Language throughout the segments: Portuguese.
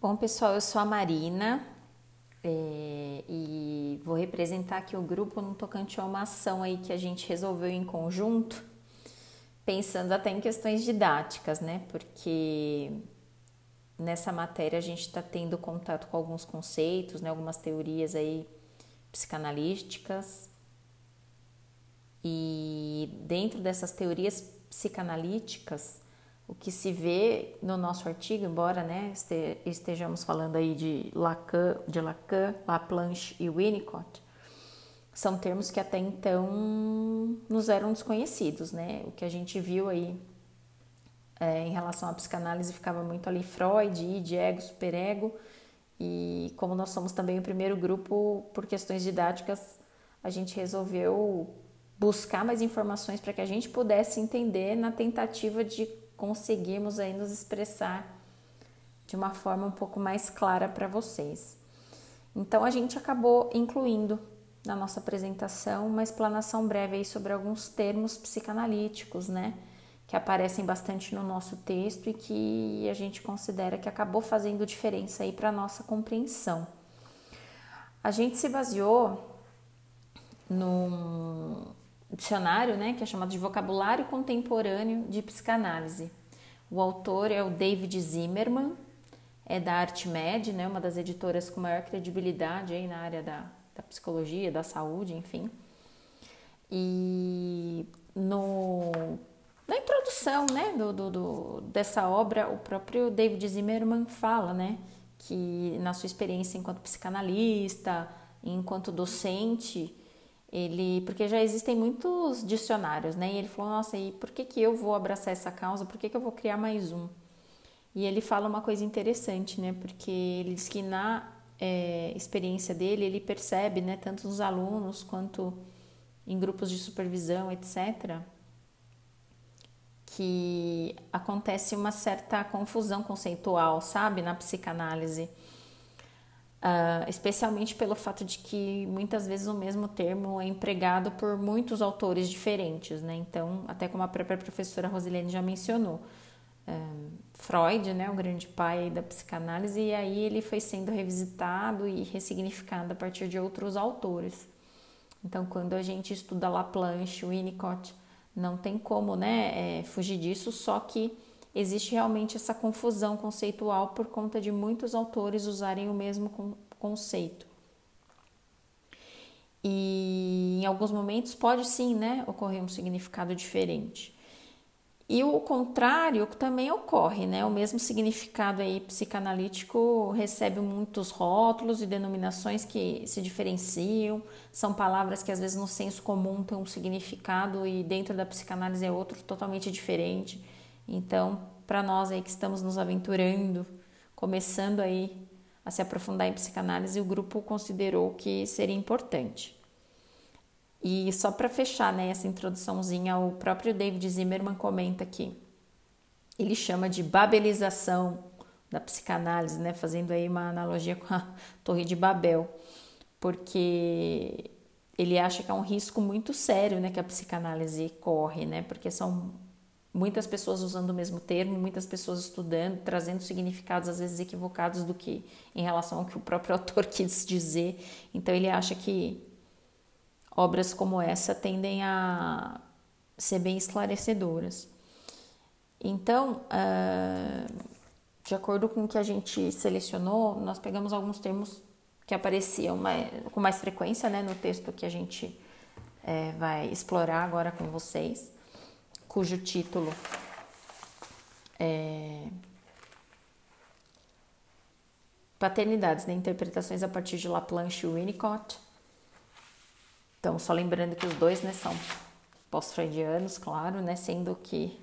Bom, pessoal, eu sou a Marina é, e vou representar aqui o grupo no tocante a uma ação aí que a gente resolveu em conjunto, pensando até em questões didáticas, né? Porque nessa matéria a gente está tendo contato com alguns conceitos, né? Algumas teorias aí psicanalísticas e dentro dessas teorias psicanalíticas o que se vê no nosso artigo, embora né, estejamos falando aí de Lacan, de Lacan, Laplanche e Winnicott, são termos que até então nos eram desconhecidos, né? O que a gente viu aí é, em relação à psicanálise ficava muito ali Freud, id, ego, superego, e como nós somos também o primeiro grupo por questões didáticas, a gente resolveu buscar mais informações para que a gente pudesse entender na tentativa de conseguirmos aí nos expressar de uma forma um pouco mais clara para vocês. Então a gente acabou incluindo na nossa apresentação uma explanação breve aí sobre alguns termos psicanalíticos, né, que aparecem bastante no nosso texto e que a gente considera que acabou fazendo diferença aí para nossa compreensão. A gente se baseou num dicionário, né, que é chamado de Vocabulário Contemporâneo de Psicanálise. O autor é o David Zimmerman, é da ArtMed, né, uma das editoras com maior credibilidade aí na área da, da psicologia, da saúde, enfim. E no, na introdução né, do, do, do, dessa obra, o próprio David Zimmerman fala né, que na sua experiência enquanto psicanalista, enquanto docente, ele, porque já existem muitos dicionários, né? E ele falou, nossa, e por que, que eu vou abraçar essa causa? Por que, que eu vou criar mais um? E ele fala uma coisa interessante, né? Porque ele diz que na é, experiência dele, ele percebe, né, tanto nos alunos quanto em grupos de supervisão, etc., que acontece uma certa confusão conceitual, sabe, na psicanálise Uh, especialmente pelo fato de que muitas vezes o mesmo termo é empregado por muitos autores diferentes, né? Então, até como a própria professora Rosilene já mencionou, uh, Freud, né, o grande pai da psicanálise, e aí ele foi sendo revisitado e ressignificado a partir de outros autores. Então, quando a gente estuda Laplanche, Winnicott, não tem como, né, é, fugir disso, só que existe realmente essa confusão conceitual por conta de muitos autores usarem o mesmo conceito. E em alguns momentos pode sim, né, ocorrer um significado diferente. E o contrário também ocorre, né? O mesmo significado aí psicanalítico recebe muitos rótulos e denominações que se diferenciam, são palavras que às vezes no senso comum têm um significado e dentro da psicanálise é outro totalmente diferente. Então, para nós aí que estamos nos aventurando, começando aí a se aprofundar em psicanálise, o grupo considerou que seria importante. E só para fechar né, essa introduçãozinha, o próprio David Zimmerman comenta que ele chama de babelização da psicanálise, né, fazendo aí uma analogia com a Torre de Babel, porque ele acha que é um risco muito sério né, que a psicanálise corre, né, porque são muitas pessoas usando o mesmo termo, muitas pessoas estudando, trazendo significados às vezes equivocados do que em relação ao que o próprio autor quis dizer. Então ele acha que obras como essa tendem a ser bem esclarecedoras. Então, uh, de acordo com o que a gente selecionou, nós pegamos alguns termos que apareciam mais, com mais frequência né, no texto que a gente é, vai explorar agora com vocês cujo título é Paternidades, né? Interpretações a partir de Laplanche e Winnicott. Então, só lembrando que os dois, né, são pós-freudianos, claro, né, sendo que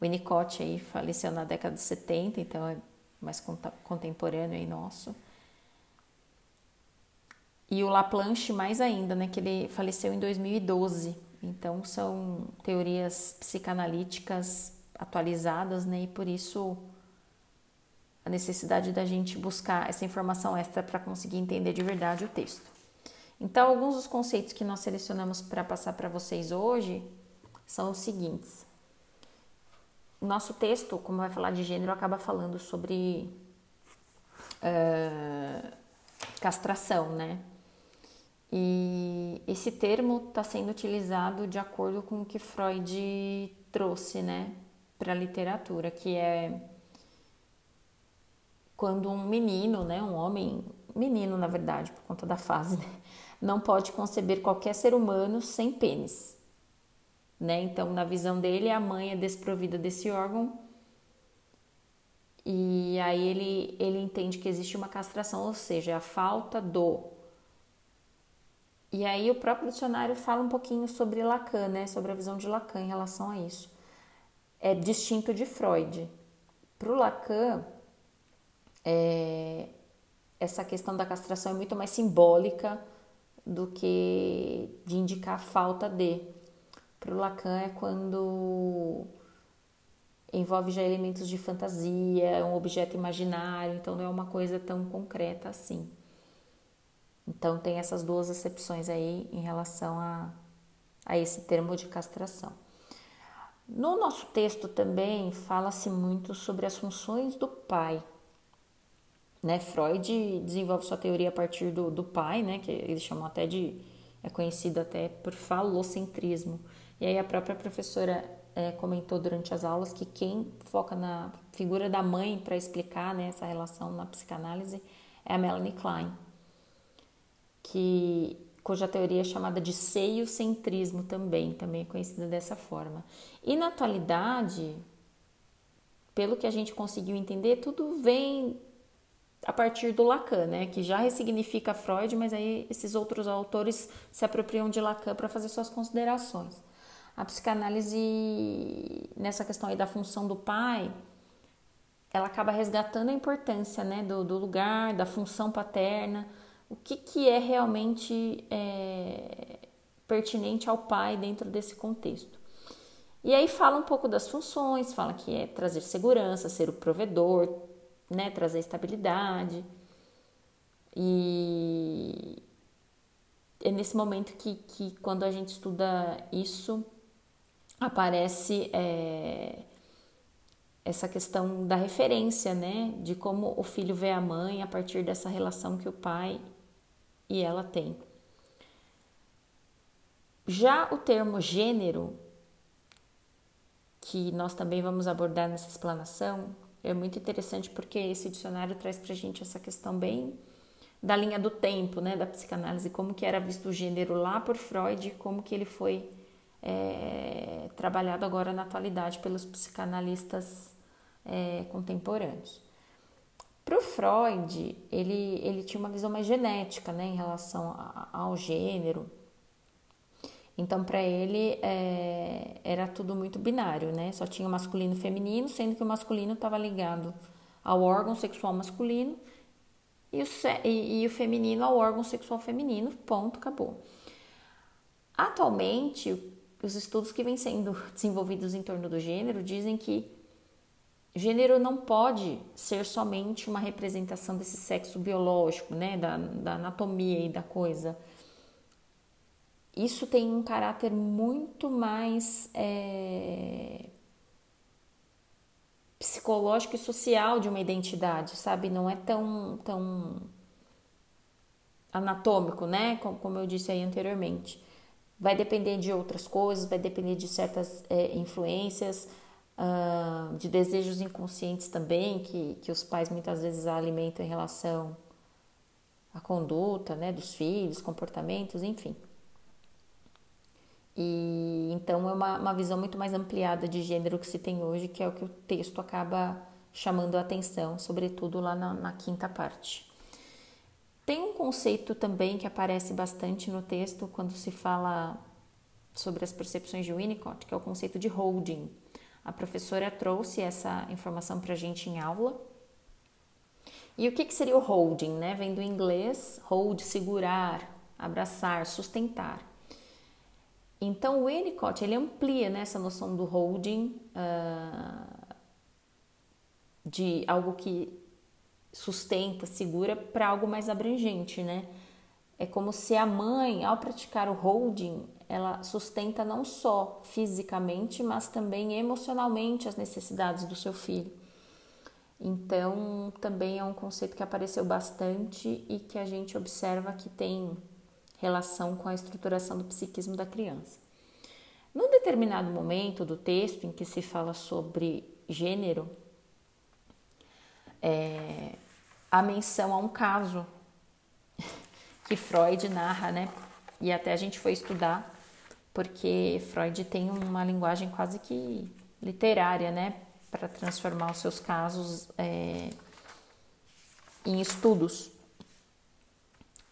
Winnicott aí faleceu na década de 70, então é mais contemporâneo aí nosso. E o Laplanche mais ainda, né, que ele faleceu em 2012. Então, são teorias psicanalíticas atualizadas, né? E por isso a necessidade da gente buscar essa informação extra para conseguir entender de verdade o texto. Então, alguns dos conceitos que nós selecionamos para passar para vocês hoje são os seguintes. Nosso texto, como vai falar de gênero, acaba falando sobre uh, castração, né? E esse termo está sendo utilizado de acordo com o que Freud trouxe, né, para a literatura, que é quando um menino, né, um homem, menino na verdade, por conta da fase, né, não pode conceber qualquer ser humano sem pênis. Né? Então, na visão dele, a mãe é desprovida desse órgão e aí ele, ele entende que existe uma castração, ou seja, a falta do. E aí o próprio dicionário fala um pouquinho sobre Lacan, né? Sobre a visão de Lacan em relação a isso. É distinto de Freud. Para o Lacan, é, essa questão da castração é muito mais simbólica do que de indicar a falta de. Para o Lacan é quando envolve já elementos de fantasia, um objeto imaginário, então não é uma coisa tão concreta assim. Então tem essas duas acepções aí em relação a, a esse termo de castração. No nosso texto também fala-se muito sobre as funções do pai. Né? Freud desenvolve sua teoria a partir do, do pai, né? que eles chamam até de. é conhecido até por falocentrismo. E aí a própria professora é, comentou durante as aulas que quem foca na figura da mãe para explicar né, essa relação na psicanálise é a Melanie Klein, que, cuja teoria é chamada de seiocentrismo também, também é conhecida dessa forma. E na atualidade, pelo que a gente conseguiu entender, tudo vem a partir do Lacan, né, que já ressignifica Freud, mas aí esses outros autores se apropriam de Lacan para fazer suas considerações. A psicanálise nessa questão aí da função do pai, ela acaba resgatando a importância né, do, do lugar, da função paterna, o que, que é realmente é, pertinente ao pai dentro desse contexto. E aí fala um pouco das funções, fala que é trazer segurança, ser o provedor, né, trazer estabilidade. E é nesse momento que, que quando a gente estuda isso, aparece é, essa questão da referência, né? De como o filho vê a mãe a partir dessa relação que o pai e ela têm. Já o termo gênero, que nós também vamos abordar nessa explanação, é muito interessante porque esse dicionário traz para gente essa questão bem da linha do tempo, né, da psicanálise, como que era visto o gênero lá por Freud, como que ele foi é, trabalhado agora na atualidade pelos psicanalistas é, contemporâneos. Para o Freud, ele, ele tinha uma visão mais genética né, em relação a, ao gênero. Então, para ele, é, era tudo muito binário, né? Só tinha o masculino e o feminino, sendo que o masculino estava ligado ao órgão sexual masculino e o, e, e o feminino ao órgão sexual feminino, ponto, acabou. Atualmente, os estudos que vêm sendo desenvolvidos em torno do gênero dizem que gênero não pode ser somente uma representação desse sexo biológico, né, da, da anatomia e da coisa. Isso tem um caráter muito mais é, psicológico e social de uma identidade, sabe? Não é tão, tão anatômico, né? Como, eu disse aí anteriormente. Vai depender de outras coisas, vai depender de certas é, influências, de desejos inconscientes também, que, que os pais muitas vezes alimentam em relação à conduta né, dos filhos, comportamentos, enfim. E então é uma, uma visão muito mais ampliada de gênero que se tem hoje, que é o que o texto acaba chamando a atenção, sobretudo lá na, na quinta parte. Tem um conceito também que aparece bastante no texto quando se fala sobre as percepções de Winnicott, que é o conceito de holding. A professora trouxe essa informação para a gente em aula. E o que, que seria o holding? Né? Vem do inglês hold, segurar, abraçar, sustentar. Então, o Winnicott ele amplia né, essa noção do holding uh, de algo que sustenta, segura para algo mais abrangente, né? É como se a mãe, ao praticar o holding, ela sustenta não só fisicamente, mas também emocionalmente as necessidades do seu filho. Então, também é um conceito que apareceu bastante e que a gente observa que tem relação com a estruturação do psiquismo da criança. Num determinado momento do texto em que se fala sobre gênero, é, a menção a um caso que Freud narra, né? E até a gente foi estudar, porque Freud tem uma linguagem quase que literária, né? Para transformar os seus casos é, em estudos.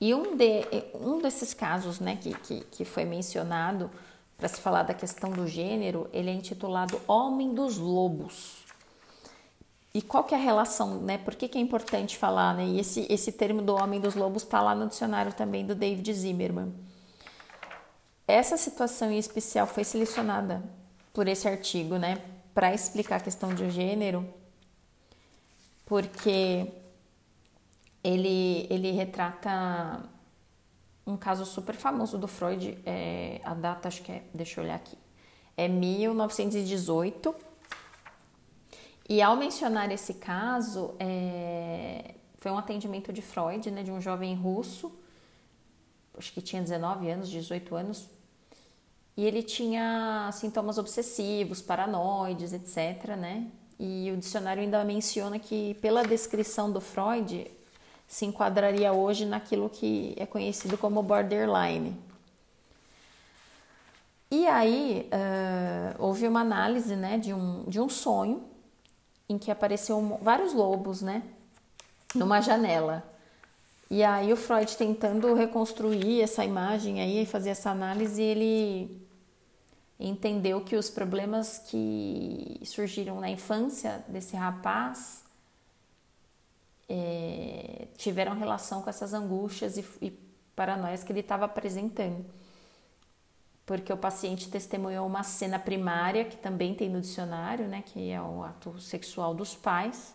E um, de, um desses casos né, que, que, que foi mencionado para se falar da questão do gênero, ele é intitulado Homem dos Lobos. E qual que é a relação, né? Por que, que é importante falar, né? E esse, esse termo do Homem dos Lobos está lá no dicionário também do David Zimmerman. Essa situação em especial foi selecionada por esse artigo, né? Para explicar a questão de gênero, porque ele, ele retrata um caso super famoso do Freud, é, a data acho que é, deixa eu olhar aqui, é 1918. E ao mencionar esse caso, é, foi um atendimento de Freud, né, de um jovem russo, acho que tinha 19 anos, 18 anos, e ele tinha sintomas obsessivos, paranoides, etc, né? E o dicionário ainda menciona que, pela descrição do Freud, se enquadraria hoje naquilo que é conhecido como borderline. E aí uh, houve uma análise né, de, um, de um sonho em que apareceu vários lobos né, numa janela. E aí o Freud tentando reconstruir essa imagem aí, fazer essa análise, ele entendeu que os problemas que surgiram na infância desse rapaz é, tiveram relação com essas angústias e, e paranoias que ele estava apresentando. Porque o paciente testemunhou uma cena primária, que também tem no dicionário, né, que é o ato sexual dos pais.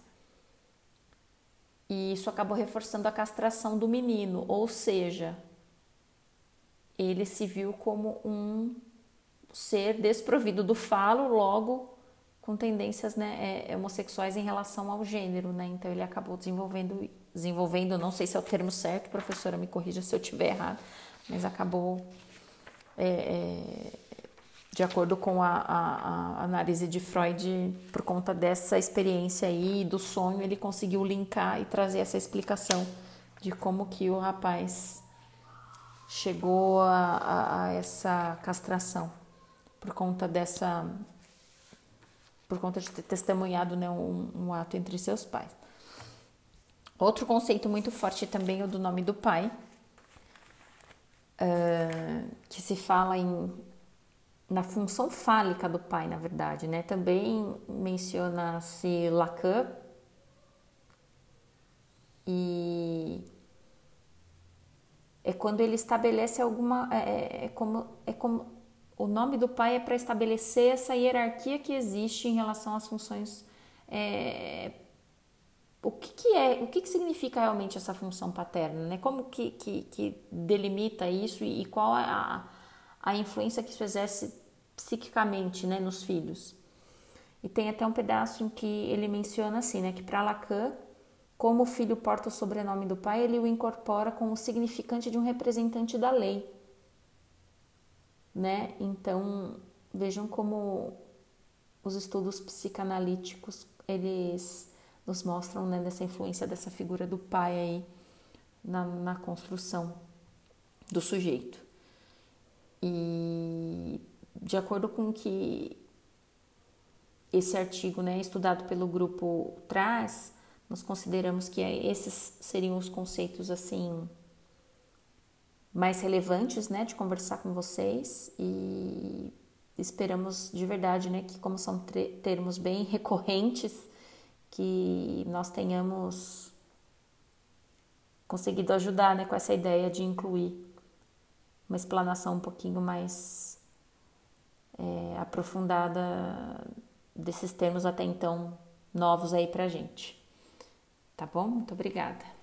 E isso acabou reforçando a castração do menino, ou seja, ele se viu como um ser desprovido do falo, logo com tendências né, é, homossexuais em relação ao gênero, né? Então ele acabou desenvolvendo, desenvolvendo, não sei se é o termo certo, professora, me corrija se eu estiver errado, mas acabou, é, é, de acordo com a, a, a, análise de Freud, por conta dessa experiência aí do sonho, ele conseguiu linkar e trazer essa explicação de como que o rapaz chegou a, a essa castração por conta dessa por conta de ter testemunhado né, um, um ato entre seus pais. Outro conceito muito forte também é o do nome do pai, uh, que se fala em, na função fálica do pai, na verdade, né? Também menciona-se Lacan e é quando ele estabelece alguma é, é, é como é como o nome do pai é para estabelecer essa hierarquia que existe em relação às funções. É, o que, que, é, o que, que significa realmente essa função paterna, né? Como que, que, que delimita isso e, e qual é a, a influência que isso exerce psiquicamente, né, nos filhos? E tem até um pedaço em que ele menciona assim, né, que para Lacan, como o filho porta o sobrenome do pai, ele o incorpora como o significante de um representante da lei né? Então, vejam como os estudos psicanalíticos, eles nos mostram né, dessa influência dessa figura do pai aí na, na construção do sujeito. E de acordo com que esse artigo, né, estudado pelo grupo traz, nós consideramos que esses seriam os conceitos assim mais relevantes, né, de conversar com vocês e esperamos de verdade, né, que como são termos bem recorrentes, que nós tenhamos conseguido ajudar, né, com essa ideia de incluir uma explanação um pouquinho mais é, aprofundada desses termos até então novos aí pra gente. Tá bom? Muito obrigada.